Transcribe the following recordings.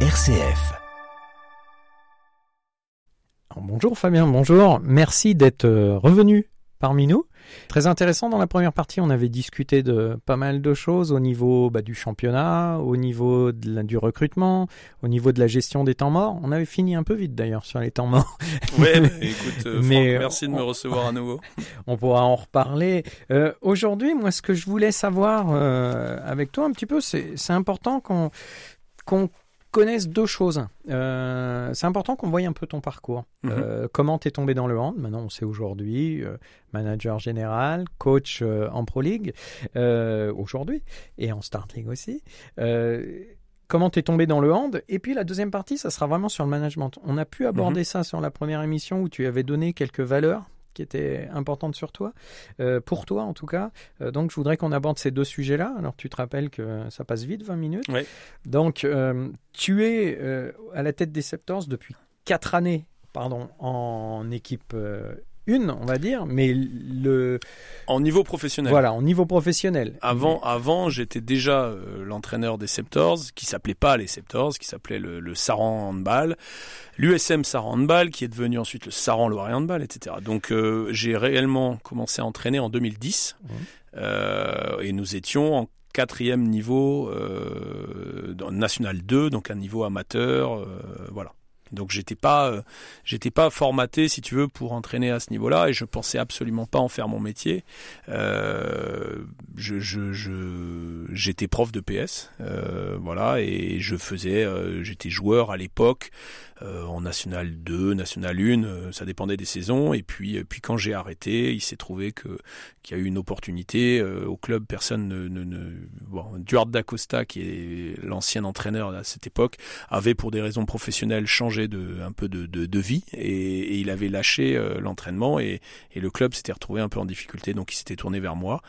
RCF. Bonjour Fabien, bonjour. Merci d'être euh, revenu parmi nous. Très intéressant, dans la première partie, on avait discuté de pas mal de choses au niveau bah, du championnat, au niveau de la- du recrutement, au niveau de la gestion des temps morts. On avait fini un peu vite d'ailleurs sur les temps morts. Ouais, bah, écoute, euh, Mais, Franck, merci de me recevoir à nouveau. On pourra en reparler. Euh, Aujourd'hui, moi, ce que je voulais savoir euh, avec toi un petit peu, c'est c'est important qu'on qu'on connaisse deux choses. Euh, c'est important qu'on voie un peu ton parcours. Mhm. Euh, comment t'es tombé dans le hand? Maintenant, on sait aujourd'hui, euh, manager général, coach euh, en Pro League aujourd'hui et en Start League aussi. Comment t'es tombé dans le hand? Et puis la deuxième partie, ça sera vraiment sur le management. On a pu aborder ça sur la première émission où tu avais donné quelques valeurs qui étaient importantes sur toi, euh, pour toi en tout cas. Euh, donc je voudrais qu'on aborde ces deux sujets-là. Alors tu te rappelles que ça passe vite, 20 minutes. Donc euh, tu es à la tête des Septors depuis 4 années pardon, en équipe 1, on va dire, mais le En niveau professionnel. voilà, en niveau professionnel. Avant, avant j'étais déjà euh, l'entraîneur des Septors, qui s'appelait pas les Septors, qui s'appelait le, le Saran Handball, l'USM Saran Handball, qui est devenu ensuite le Saran Loiret Handball, etc. Donc euh, j'ai réellement commencé à entraîner en 2010, Mhm. euh, et nous étions en quatrième niveau dans National 2, donc un niveau amateur, voilà. Donc j'étais pas, euh, j'étais pas formaté, si tu veux, pour entraîner à ce niveau-là, et je pensais absolument pas en faire mon métier. Euh, je, j'étais prof de PS, euh, voilà, et je faisais, j'étais joueur à l'époque en National 2, National 1, euh, ça dépendait des saisons. Et puis, puis quand j'ai arrêté, il s'est trouvé que qu'il y a eu une opportunité au club. Personne ne, ne, Duarte d'Acosta, qui est l'ancien entraîneur à cette époque, avait pour des raisons professionnelles changé de un peu de, de, vie et, il avait lâché euh, l'entraînement et, le club s'était retrouvé un peu en difficulté. Donc il s'était tourné vers moi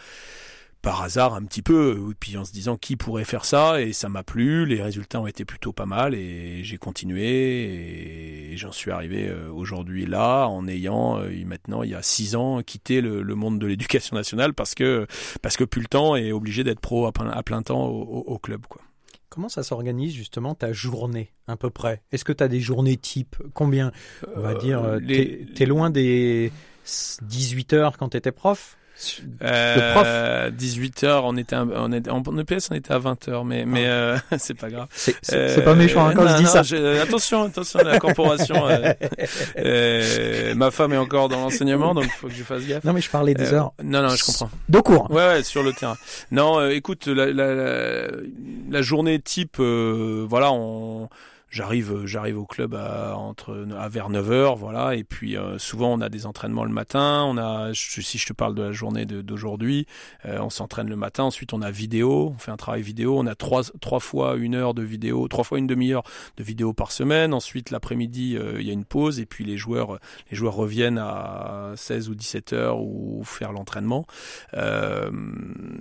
par hasard un petit peu, et puis en se disant qui pourrait faire ça, et ça m'a plu, les résultats ont été plutôt pas mal, et j'ai continué, et j'en suis arrivé euh, aujourd'hui là, en ayant euh, maintenant, il y a six ans, quitté le, monde de l'éducation nationale, parce que, parce que plus le temps est obligé d'être pro à plein, à plein temps au club. Quoi. Comment ça s'organise justement ta journée à peu près? Est-ce que tu as des journées type Combien? On va Euh, dire, euh, les- t'es t'es loin des 18 heures quand t'étais prof? Euh, prof 18h, on était, un- on était en EPS, on était à 20h, mais, mais euh, c'est pas grave. C'est c'est- Euh, pas méchant hein, quand non, je dis non, ça. je- attention, attention à la corporation. euh, euh, ma femme est encore dans l'enseignement, donc il faut que je fasse gaffe. Non mais je parlais des Euh, heures Non, non, je comprends. de cours. Ouais, ouais, sur le terrain. Non, euh, écoute, la, la, la, la journée type, euh, voilà, on, j'arrive, j'arrive au club à, entre, à vers 9h, voilà, et puis euh, souvent on a des entraînements le matin, on a, je- si je te parle de la journée d'aujourd'hui, euh, on s'entraîne le matin, ensuite on a vidéo, on fait un travail vidéo, on a trois, trois fois une heure de vidéo, trois fois une demi-heure de vidéo par semaine, ensuite l'après-midi euh, il y a une pause, et puis les joueurs, les joueurs reviennent à 16 ou 17 heures ou faire l'entraînement. Euh,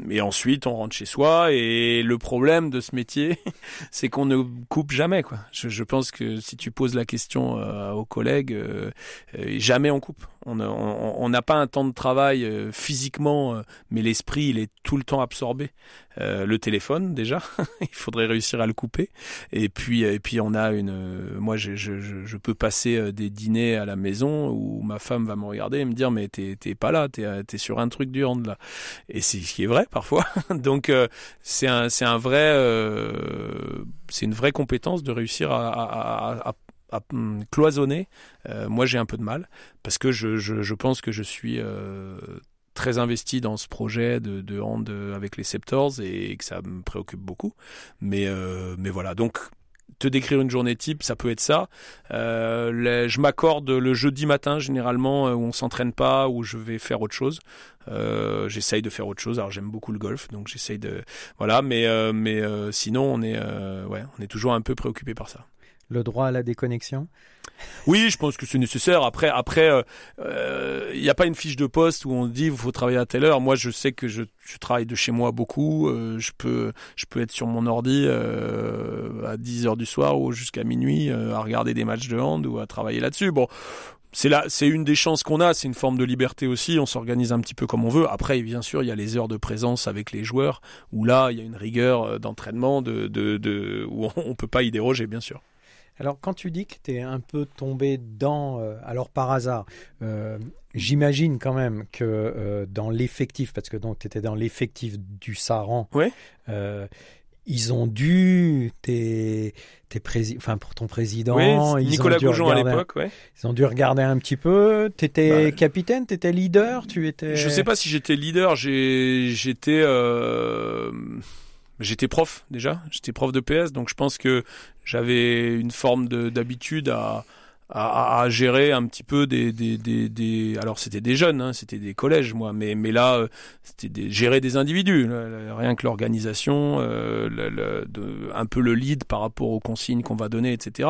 et ensuite, on rentre chez soi. Et le problème de ce métier, c'est qu'on ne coupe jamais. Quoi. Je pense que si tu poses la question euh, aux collègues, euh, euh, jamais on coupe. On n'a pas un temps de travail physiquement, mais l'esprit, il est tout le temps absorbé. Le téléphone, déjà, il faudrait réussir à le couper. Et puis, et puis on a une. moi, je, je, peux passer des dîners à la maison où ma femme va me regarder et me dire mais t'es pas là, t'es t'es sur un truc du hand là. Et c'est ce qui est vrai parfois. Donc c'est un un vrai c'est une vraie compétence de réussir à, hum, cloisonner, euh, moi j'ai un peu de mal parce que je, pense que je suis euh, très investi dans ce projet de, hand euh, avec les Septors et que ça me préoccupe beaucoup. Mais, mais voilà, donc te décrire une journée type, ça peut être ça. Euh, je m'accorde le jeudi matin généralement euh, où on s'entraîne pas, où je vais faire autre chose. Euh, j'essaye de faire autre chose. Alors j'aime beaucoup le golf, donc j'essaye de voilà. Mais sinon on est ouais, on est toujours un peu préoccupé par ça. Le droit à la déconnexion? Oui, je pense que c'est nécessaire. Après, après, il euh, n'y a pas une fiche de poste où on dit il faut travailler à telle heure. Moi, je sais que je, travaille de chez moi beaucoup. Euh, je peux, je peux être sur mon ordi euh, à 10 heures du soir ou jusqu'à minuit à regarder des matchs de hand ou à travailler là-dessus. Bon, c'est là, c'est une des chances qu'on a. C'est une forme de liberté aussi. On s'organise un petit peu comme on veut. Après, bien sûr, il y a les heures de présence avec les joueurs où là, il y a une rigueur d'entraînement de, de, de, où on peut pas y déroger, bien sûr. Alors, quand tu dis que tu es un peu tombé dans, euh, alors par hasard, euh, j'imagine quand même que euh, dans l'effectif, parce que donc tu étais dans l'effectif du Saran, ouais. ils ont dû, tes, tes enfin pour ton président, ils Nicolas Goujon à l'époque, ouais. Ils ont dû regarder un petit peu. Tu étais bah, capitaine, tu étais leader, tu étais. Je sais pas si j'étais leader, j'étais. J'étais prof déjà, j'étais prof de PS, donc je pense que j'avais une forme d'habitude à, à, à, gérer un petit peu des, des, des, des... alors c'était des jeunes, hein, c'était des collèges moi, mais, mais là euh, c'était des... gérer des individus, rien que l'organisation, euh, un peu le lead par rapport aux consignes qu'on va donner, etc.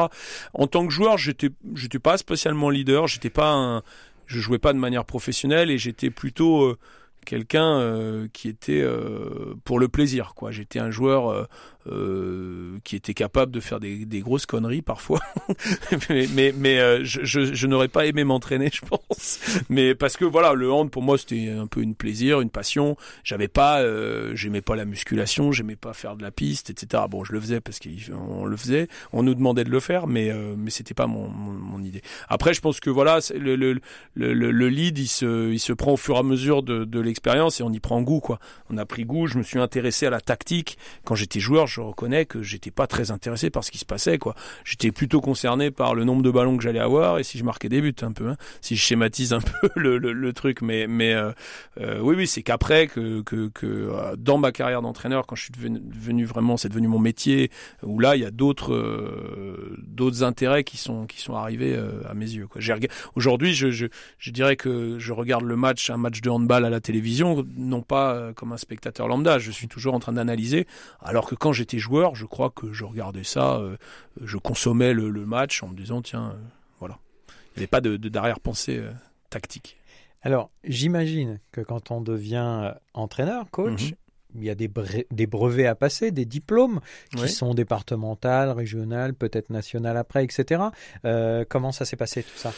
En tant que joueur, j'étais j'étais pas spécialement leader, j'étais pas un, je jouais pas de manière professionnelle et j'étais plutôt euh, quelqu'un euh, qui était euh, pour le plaisir quoi. J'étais un joueur euh, euh, qui était capable de faire des, des grosses conneries parfois. mais mais, euh, je, je, je n'aurais pas aimé m'entraîner, je pense. Mais parce que voilà, le hand pour moi c'était un peu une plaisir, une passion. J'avais pas, euh, j'aimais pas la musculation, j'aimais pas faire de la piste, etc. Bon, je le faisais parce qu'on le faisait, on nous demandait de le faire, mais mais c'était pas mon, mon, idée. Après, je pense que voilà, le, le, le, le, lead il se il se prend au fur et à mesure de, de l'expérience et on y prend goût quoi. On a pris goût. Je me suis intéressé à la tactique quand j'étais joueur reconnais que j'étais pas très intéressé par ce qui se passait quoi. J'étais plutôt concerné par le nombre de ballons que j'allais avoir et si je marquais des buts un peu, hein, si je schématise un peu le, le, truc. Mais mais euh, euh, oui oui c'est qu'après que que, euh, dans ma carrière d'entraîneur quand je suis devenu, vraiment c'est devenu mon métier où là il y a d'autres d'autres intérêts qui sont qui sont arrivés à mes yeux quoi. Aujourd'hui je, je je dirais que je regarde le match un match de handball à la télévision non pas comme un spectateur lambda. Je suis toujours en train d'analyser alors que quand j'ai j'étais joueur, je crois que je regardais ça, euh, je consommais le, le, match en me disant tiens, euh, voilà. Il n'y avait pas de, de d'arrière-pensée euh, tactique. Alors, j'imagine que quand on devient entraîneur, coach, mm-hmm. il y a des, bre- des, brevets à passer, des diplômes qui Oui. sont départementales, régionales, peut-être nationales après, etc. Comment ça s'est passé tout ça?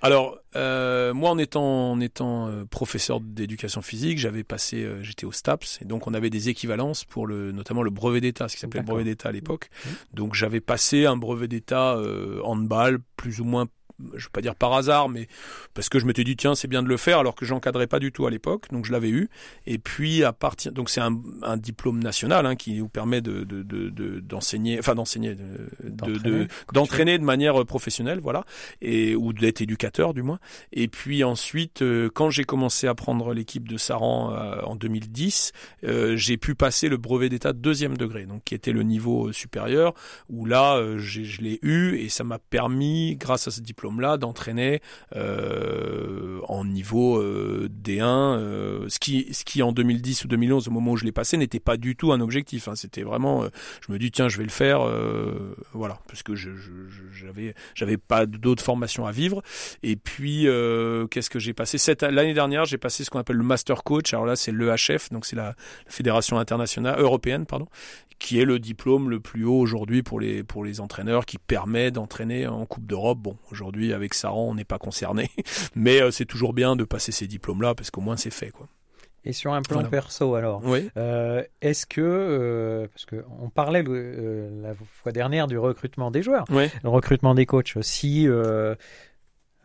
Alors, euh, moi, en étant, en étant euh, professeur d'éducation physique, j'avais passé, euh, j'étais au STAPS, et donc on avait des équivalences pour le, notamment le brevet d'État, ce qui s'appelait le brevet d'État à l'époque. Mhm. Donc j'avais passé un brevet d'État euh, handball, plus ou moins, je veux pas dire par hasard, mais parce que je m'étais dit tiens c'est bien de le faire, alors que j'encadrais pas du tout à l'époque, donc je l'avais eu. Et puis à partir, donc c'est un, un diplôme national hein, qui vous permet de de- de- de- d'enseigner, enfin d'enseigner, de- de- D'entraîner, de- de manière professionnelle, voilà, et ou d'être éducateur du moins. Et puis ensuite, euh, quand j'ai commencé à prendre l'équipe de Saran euh, en 2010, euh, j'ai pu passer le brevet d'état de deuxième degré, donc qui était le niveau euh, supérieur, où là, euh, je l'ai eu et ça m'a permis, grâce à ce diplôme-là, d'entraîner euh, en niveau euh, D1, euh, ce qui, ce qui en 2010 ou 2011, au moment où je l'ai passé, n'était pas du tout un objectif. hein. C'était vraiment, je me dis tiens, je vais le faire, voilà, parce que je, j'avais, j'avais pas d'autres formations à vivre. Et puis, qu'est-ce que j'ai passé? Cette l'année dernière, j'ai passé ce qu'on appelle le master coach. Alors là, c'est l'EHF, donc c'est la, la fédération internationale européenne, pardon, qui est le diplôme le plus haut aujourd'hui pour les pour les entraîneurs, qui permet d'entraîner en Coupe d'Europe. Bon, aujourd'hui avec Saran, on n'est pas concerné, mais euh, c'est toujours bien de passer ces diplômes-là parce qu'au moins c'est fait, quoi. Et sur un plan Voilà. perso alors Oui. Euh, Est-ce que, euh, parce que on parlait euh, la fois dernière du recrutement des joueurs, Ouais. le recrutement des coachs aussi.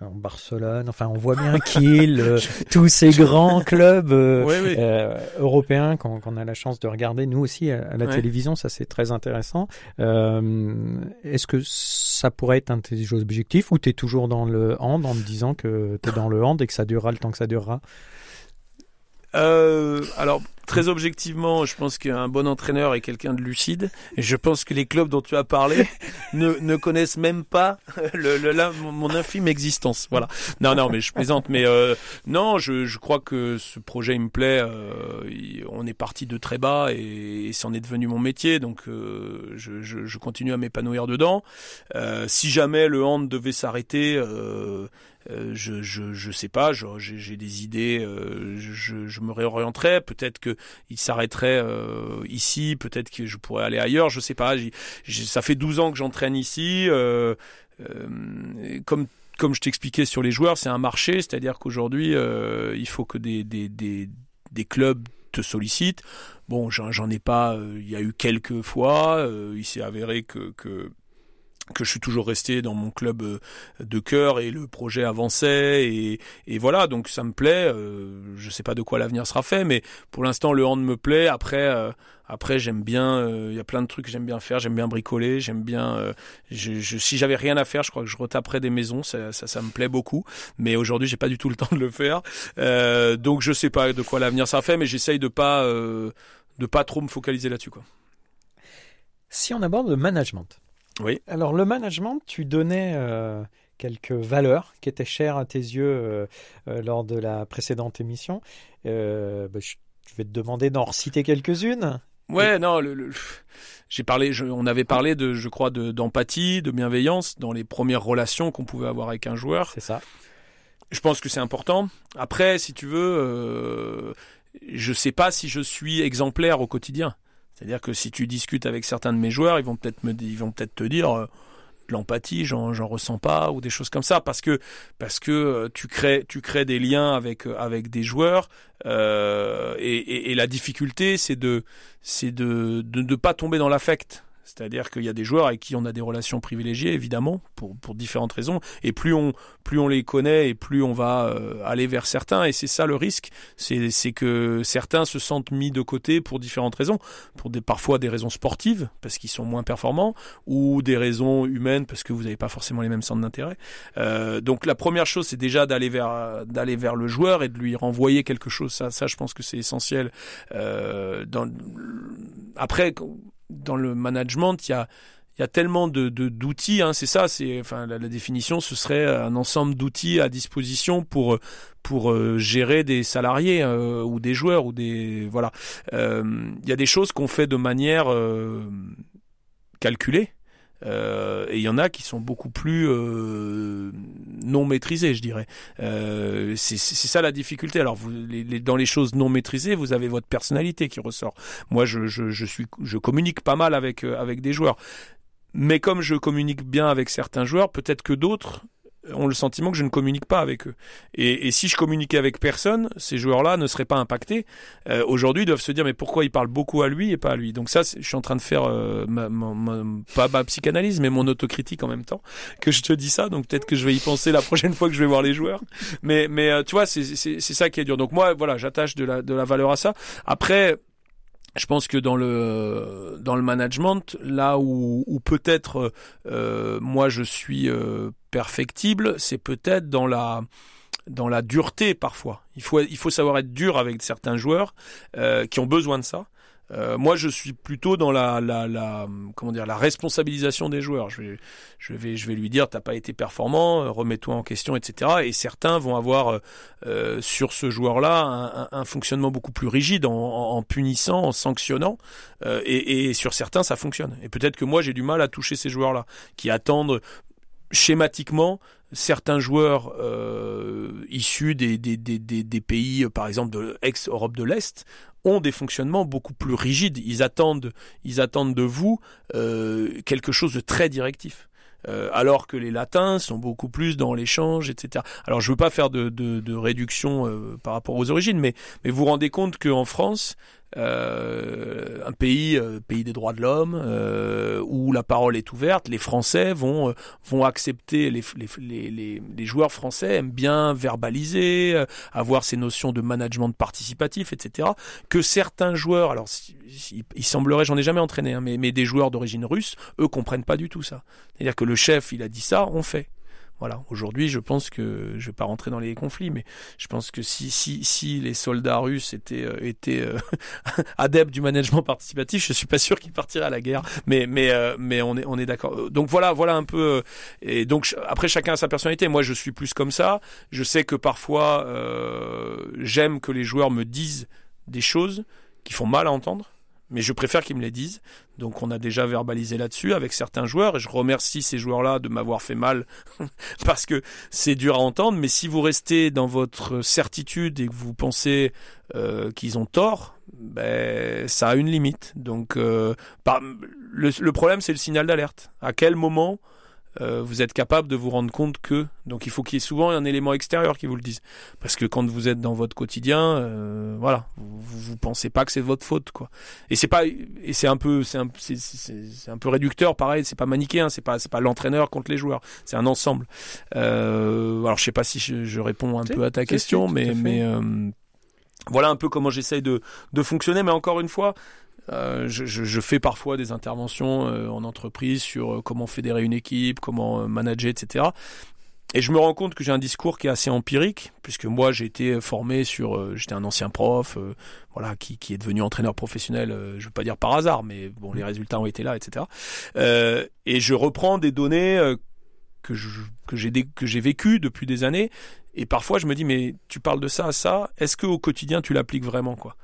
En Barcelone, enfin on voit bien Kiel, euh, tous ces grands clubs euh, Oui, oui. euh, européens qu'on a la chance de regarder nous aussi à, à la Ouais. télévision, ça c'est très intéressant. Est-ce que ça pourrait être un de tes objectifs ou tu es toujours dans le hand en me disant que tu es dans le hand et que ça durera le temps que ça durera? Alors, très objectivement, je pense qu'un bon entraîneur est quelqu'un de lucide. Et je pense que les clubs dont tu as parlé ne, ne connaissent même pas le, le- la- mon, infime existence. Voilà. Non, non, mais je plaisante. Mais euh, non, je, je crois que ce projet il me plaît. Euh, on est parti de très bas et, et c'en est devenu mon métier. Donc, euh, je, je, je continue à m'épanouir dedans. Euh, si jamais le hand devait s'arrêter. Euh, euh, je, je je sais pas, j'ai des idées, euh, je, je me réorienterais, peut-être que il s'arrêterait euh, ici, peut-être que je pourrais aller ailleurs, je sais pas. j'ai- ça fait 12 ans que j'entraîne ici, euh, euh, comme comme je t'expliquais sur les joueurs, c'est un marché, c'est-à-dire qu'aujourd'hui, euh, il faut que des, des, des, des, clubs te sollicitent. Bon, j'en ai pas, euh, il y a eu quelques fois, il s'est avéré que, que que je suis toujours resté dans mon club euh, de cœur et le projet avançait et, et voilà. Donc ça me plaît euh, je sais pas de quoi l'avenir sera fait mais pour l'instant le hand me plaît. Après euh, après j'aime bien euh, il y a plein de trucs que j'aime bien faire. J'aime bien bricoler j'aime bien je, je, si j'avais rien à faire je crois que je retaperais des maisons. Ça, ça, ça me plaît beaucoup. Mais aujourd'hui j'ai pas du tout le temps de le faire. Donc je sais pas de quoi l'avenir sera fait mais j'essaye de pas de pas trop me focaliser là-dessus quoi. Si on aborde le management oui. Alors le management, tu donnais euh, quelques valeurs qui étaient chères à tes yeux euh, euh, lors de la précédente émission. Bah, je, vais te demander d'en reciter quelques-unes. Ouais, non, le, j'ai parlé, on avait parlé de, je crois, d'empathie, de, bienveillance dans les premières relations qu'on pouvait avoir avec un joueur. C'est ça. Je pense que c'est important. Après, si tu veux, je sais pas si je suis exemplaire au quotidien. C'est-à-dire que si tu discutes avec certains de mes joueurs, ils vont peut-être peut-être te dire euh, de l'empathie, j'en, j'en ressens pas ou des choses comme ça parce que euh, tu crées tu crées des liens avec euh, des joueurs et, la difficulté c'est de ne pas tomber dans l'affect. C'est-à-dire qu'il y a des joueurs avec qui on a des relations privilégiées, évidemment, pour, pour différentes raisons. Et plus on, plus on les connaît et plus on va euh, aller vers certains. Et c'est ça le risque, c'est que certains se sentent mis de côté pour différentes raisons. Pour des, parfois des raisons sportives, parce qu'ils sont moins performants, ou des raisons humaines, parce que vous n'avez pas forcément les mêmes centres d'intérêt. Euh, donc la première chose, c'est déjà d'aller vers, d'aller vers le joueur et de lui renvoyer quelque chose. Ça, ça je pense que c'est essentiel. Euh, dans, après, dans le management, il y a, il y a tellement de d'outils, hein, c'est ça, c'est enfin la, définition, ce serait un ensemble d'outils à disposition pour pour euh, gérer des salariés euh, ou des joueurs ou des voilà. Euh, il y a des choses qu'on fait de manière calculée. Euh, et il y en a qui sont beaucoup plus euh, non maîtrisées, je dirais. Euh, c'est ça la difficulté. Alors, vous, les, dans les choses non maîtrisées, vous avez votre personnalité qui ressort. Moi, je, je, je suis, je communique pas mal avec avec des joueurs. Mais comme je communique bien avec certains joueurs, peut-être que d'autres ont le sentiment que je ne communique pas avec eux. Et, et si je communiquais avec personne, ces joueurs-là ne seraient pas impactés. Euh, Aujourd'hui, ils doivent se dire mais pourquoi il parle beaucoup à lui et pas à lui? Donc ça, je suis en train de faire euh, ma, ma, pas ma psychanalyse, mais mon autocritique en même temps que je te dis ça. Donc peut-être que je vais y penser la prochaine fois que je vais voir les joueurs. Mais mais euh, tu vois, c'est ça qui est dur. Donc moi, voilà, j'attache de la de la valeur à ça. Après je pense que dans le dans le management, là où, où peut-être euh, moi je suis euh, perfectible, c'est peut-être dans la dans la dureté parfois. Il faut il faut savoir être dur avec certains joueurs euh, qui ont besoin de ça. Euh, moi, je suis plutôt dans la, la, comment dire, la responsabilisation des joueurs. Je vais, je vais, je vais lui dire, t'as pas été performant, euh, remets-toi en question, etc. Et certains vont avoir sur ce joueur-là un, fonctionnement beaucoup plus rigide, en, punissant, en sanctionnant. Et, sur certains, ça fonctionne. Et peut-être que moi, j'ai du mal à toucher ces joueurs-là, qui attendent schématiquement certains joueurs euh, issus des, des, des, des, pays, par exemple de ex-Europe de l'Est, ont des fonctionnements beaucoup plus rigides. Ils attendent, ils attendent de vous euh, quelque chose de très directif. Euh, alors que les latins sont beaucoup plus dans l'échange, etc. Alors je veux pas faire de, de, de réduction euh, par rapport aux origines, mais, mais vous vous rendez compte qu'en France, euh, un pays, euh, pays des droits de l'homme, euh, où la parole est ouverte, les Français vont euh, vont accepter, les, les, les, les, joueurs français aiment bien verbaliser, avoir ces notions de management participatif, etc. Que certains joueurs, alors il, semblerait, j'en ai jamais entraîné, hein, mais, mais des joueurs d'origine russe, eux comprennent pas du tout ça. C'est-à-dire que le chef, il a dit ça, on fait. Voilà. Aujourd'hui, je pense que je vais pas rentrer dans les conflits, mais je pense que si si si les soldats russes étaient euh, euh, adeptes du management participatif, je suis pas sûr qu'ils partiraient à la guerre. Mais euh, on est d'accord. Donc voilà voilà un peu. et après chacun a sa personnalité. Moi, je suis plus comme ça. Je sais que parfois j'aime que les joueurs me disent des choses qui font mal à entendre mais je préfère qu'ils me les disent. Donc on a déjà verbalisé là-dessus avec certains joueurs et je remercie ces joueurs-là de m'avoir fait mal parce que c'est dur à entendre. Mais si vous restez dans votre certitude et que vous pensez euh, qu'ils ont tort, ben ça a une limite. Donc euh, le, problème c'est le signal d'alerte. À quel moment euh, vous êtes capable de vous rendre compte que. Donc il faut qu'il y ait souvent un élément extérieur qui vous le dise. Parce que quand vous êtes dans votre quotidien, euh, voilà, vous, vous pensez pas que c'est votre faute, quoi. Et c'est pas, et c'est un peu, c'est un, c'est, c'est, un peu réducteur, pareil. C'est pas manichéen, c'est pas, c'est pas l'entraîneur contre les joueurs. C'est un ensemble. Euh, alors je sais pas si je, je réponds un peu à ta question, à mais, fait. mais euh, voilà un peu comment j'essaye de, de fonctionner. Mais encore une fois. Euh, je, fais parfois des interventions euh, en entreprise sur euh, comment fédérer une équipe, comment manager, etc. Et je me rends compte que j'ai un discours qui est assez empirique, puisque moi j'ai été formé sur, j'étais un ancien prof, voilà, qui, est devenu entraîneur professionnel, euh, je veux pas dire par hasard, mais bon, les résultats ont été là, etc. Et je reprends des données que j'ai vécues depuis des années, et parfois je me dis mais tu parles de ça, ça, est-ce que au quotidien tu l'appliques vraiment quoi?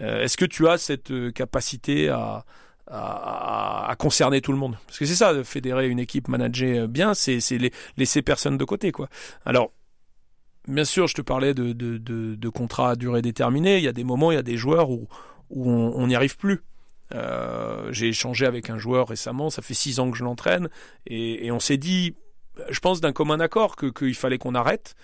Est-ce que tu as cette euh, capacité à à, à concerner tout le monde? Parce que c'est ça, fédérer une équipe, manager euh, bien, c'est laisser personne de côté, quoi. Alors, bien sûr, je te parlais de, de, de, de contrats à durée déterminée. Il y a des moments, il y a des joueurs où, où on n'y arrive plus. Euh, J'ai échangé avec un joueur récemment, ça fait six ans que je l'entraîne, et, et on s'est dit, je pense d'un commun accord, qu'il fallait qu'on arrête.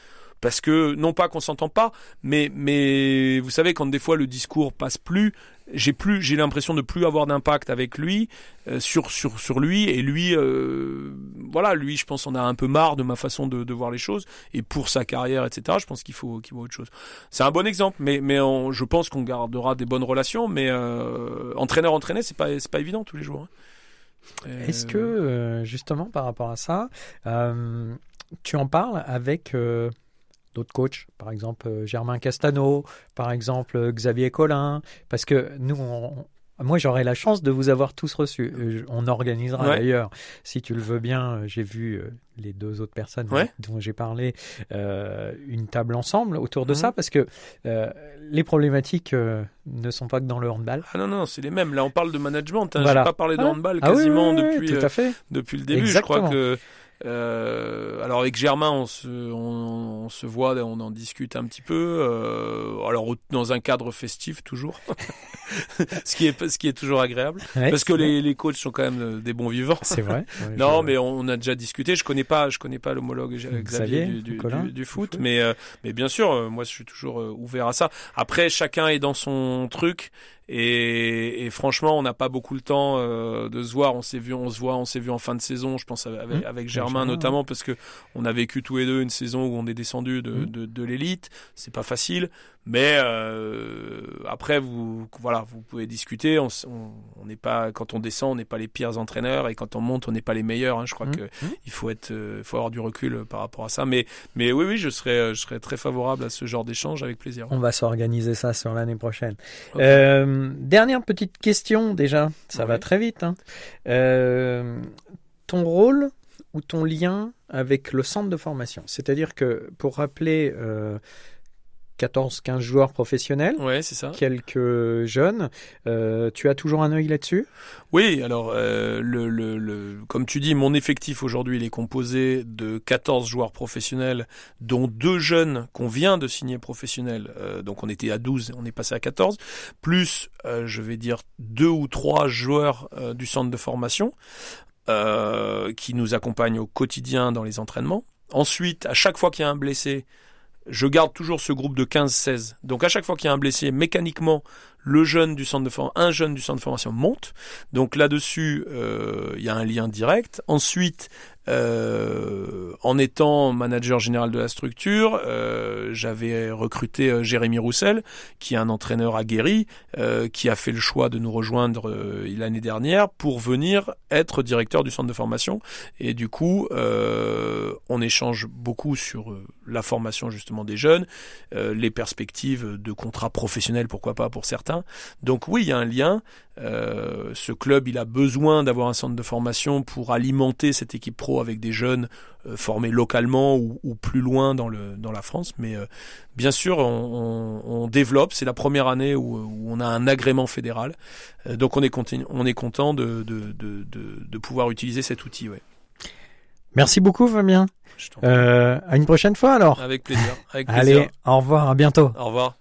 Parce que, non pas qu'on s'entend pas, mais, mais vous savez, quand des fois le discours passe plus, j'ai plus, j'ai l'impression de plus avoir d'impact avec lui, euh, sur, sur, sur lui, et lui, euh, voilà, lui, je pense, on a un peu marre de ma façon de, de voir les choses, et pour sa carrière, etc., je pense qu'il faut, qu'il faut autre chose. C'est un bon exemple, mais, mais on- je pense qu'on gardera des bonnes relations, mais euh, entraîneur entraîné, c'est pas, c'est pas évident tous les jours. hein. Euh, Est-ce que, euh, justement, par rapport à ça, euh, tu en parles avec d'autres coachs, par exemple euh, Germain Castano, par exemple euh, Xavier Collin, parce que nous, on- moi j'aurai la chance de vous avoir tous reçus. Euh, je- On organisera Ouais. d'ailleurs, si tu le veux bien, j'ai vu les deux autres personnes Ouais. dont j'ai parlé, euh, une table ensemble autour de Mhm. ça, parce que euh, les problématiques euh, ne sont pas que dans le handball. Ah non, non, c'est les mêmes. Là, on parle de management. Hein. Voilà. J'ai pas parlé de handball Ah quasiment oui, oui, depuis, tout à fait. depuis le début. Exactement. Je crois que. Euh, alors avec Germain, on se, on, on se voit, on en discute un petit peu. euh, alors dans un cadre festif toujours, ce qui est ce qui est toujours agréable, Ouais, parce que les, les coachs sont quand même euh, des bons vivants. C'est vrai. Ouais, Non, je- mais on, on a déjà discuté. Je connais pas, je connais pas l'homologue Xavier, Xavier, du, du, Colin, du- du foot, du foot. mais euh, mais bien sûr, euh, moi je suis toujours euh, ouvert à ça. Après, chacun est dans son truc. Et, et franchement, on n'a pas beaucoup le temps euh, de se voir. On s'est vu, on se voit, on s'est vu en fin de saison. Je pense avec, Mmh. avec Germain Germain, notamment parce que on a vécu tous les deux une saison où on est descendu de, Mmh. de, de l'élite. C'est pas facile, mais euh, après vous, voilà, vous pouvez discuter. On on pas quand on descend, on n'est pas les pires entraîneurs et quand on monte, on n'est pas les meilleurs. hein. Je crois Mmh. que Mmh. il faut être, euh, faut avoir du recul euh, par rapport à ça. Mais, mais oui, oui, je serais, je serais très favorable à ce genre d'échange avec plaisir. On va s'organiser ça sur l'année prochaine. Euh, dernière petite question déjà, ça va très vite. hein. Ton rôle ou ton lien avec le centre de formation C'est-à-dire que pour rappeler 14-15 joueurs professionnels, Ouais, c'est ça. quelques jeunes, euh, tu as toujours un œil là-dessus? Oui, alors euh, le, le, le, comme tu dis, mon effectif aujourd'hui il est composé de 14 joueurs professionnels, dont deux jeunes qu'on vient de signer professionnels. Euh, donc on était à 12, on est passé à 14, plus je vais dire deux ou trois joueurs du centre de formation qui nous accompagnent au quotidien dans les entraînements. Ensuite, à chaque fois qu'il y a un blessé, je garde toujours ce groupe de 15-16. Donc à chaque fois qu'il y a un blessé, mécaniquement, le jeune du centre de formation, un jeune du centre de formation monte. Donc là-dessus, euh, il y a un lien direct. Ensuite, euh, en étant manager général de la structure, euh, j'avais recruté euh, Jérémy Roussel, qui est un entraîneur aguerri, euh, qui a fait le choix de nous rejoindre l'année dernière pour venir être directeur du centre de formation. Et du coup, on échange beaucoup sur la formation justement des jeunes, les perspectives de contrats professionnels, pourquoi pas pour certains. Donc oui, il y a un lien. Euh, ce club, il a besoin d'avoir un centre de formation pour alimenter cette équipe pro avec des jeunes euh, formés localement ou, ou plus loin dans, le, dans la France. Mais euh, bien sûr, on, on, on développe. C'est la première année où, où, on a un agrément fédéral. Euh, donc on est, content, on est content de, de, de, de, de pouvoir utiliser cet outil. Ouais. Merci beaucoup Fabien. Euh, à une prochaine fois alors. Avec plaisir. Avec Allez, plaisir. au revoir, à bientôt. Au revoir.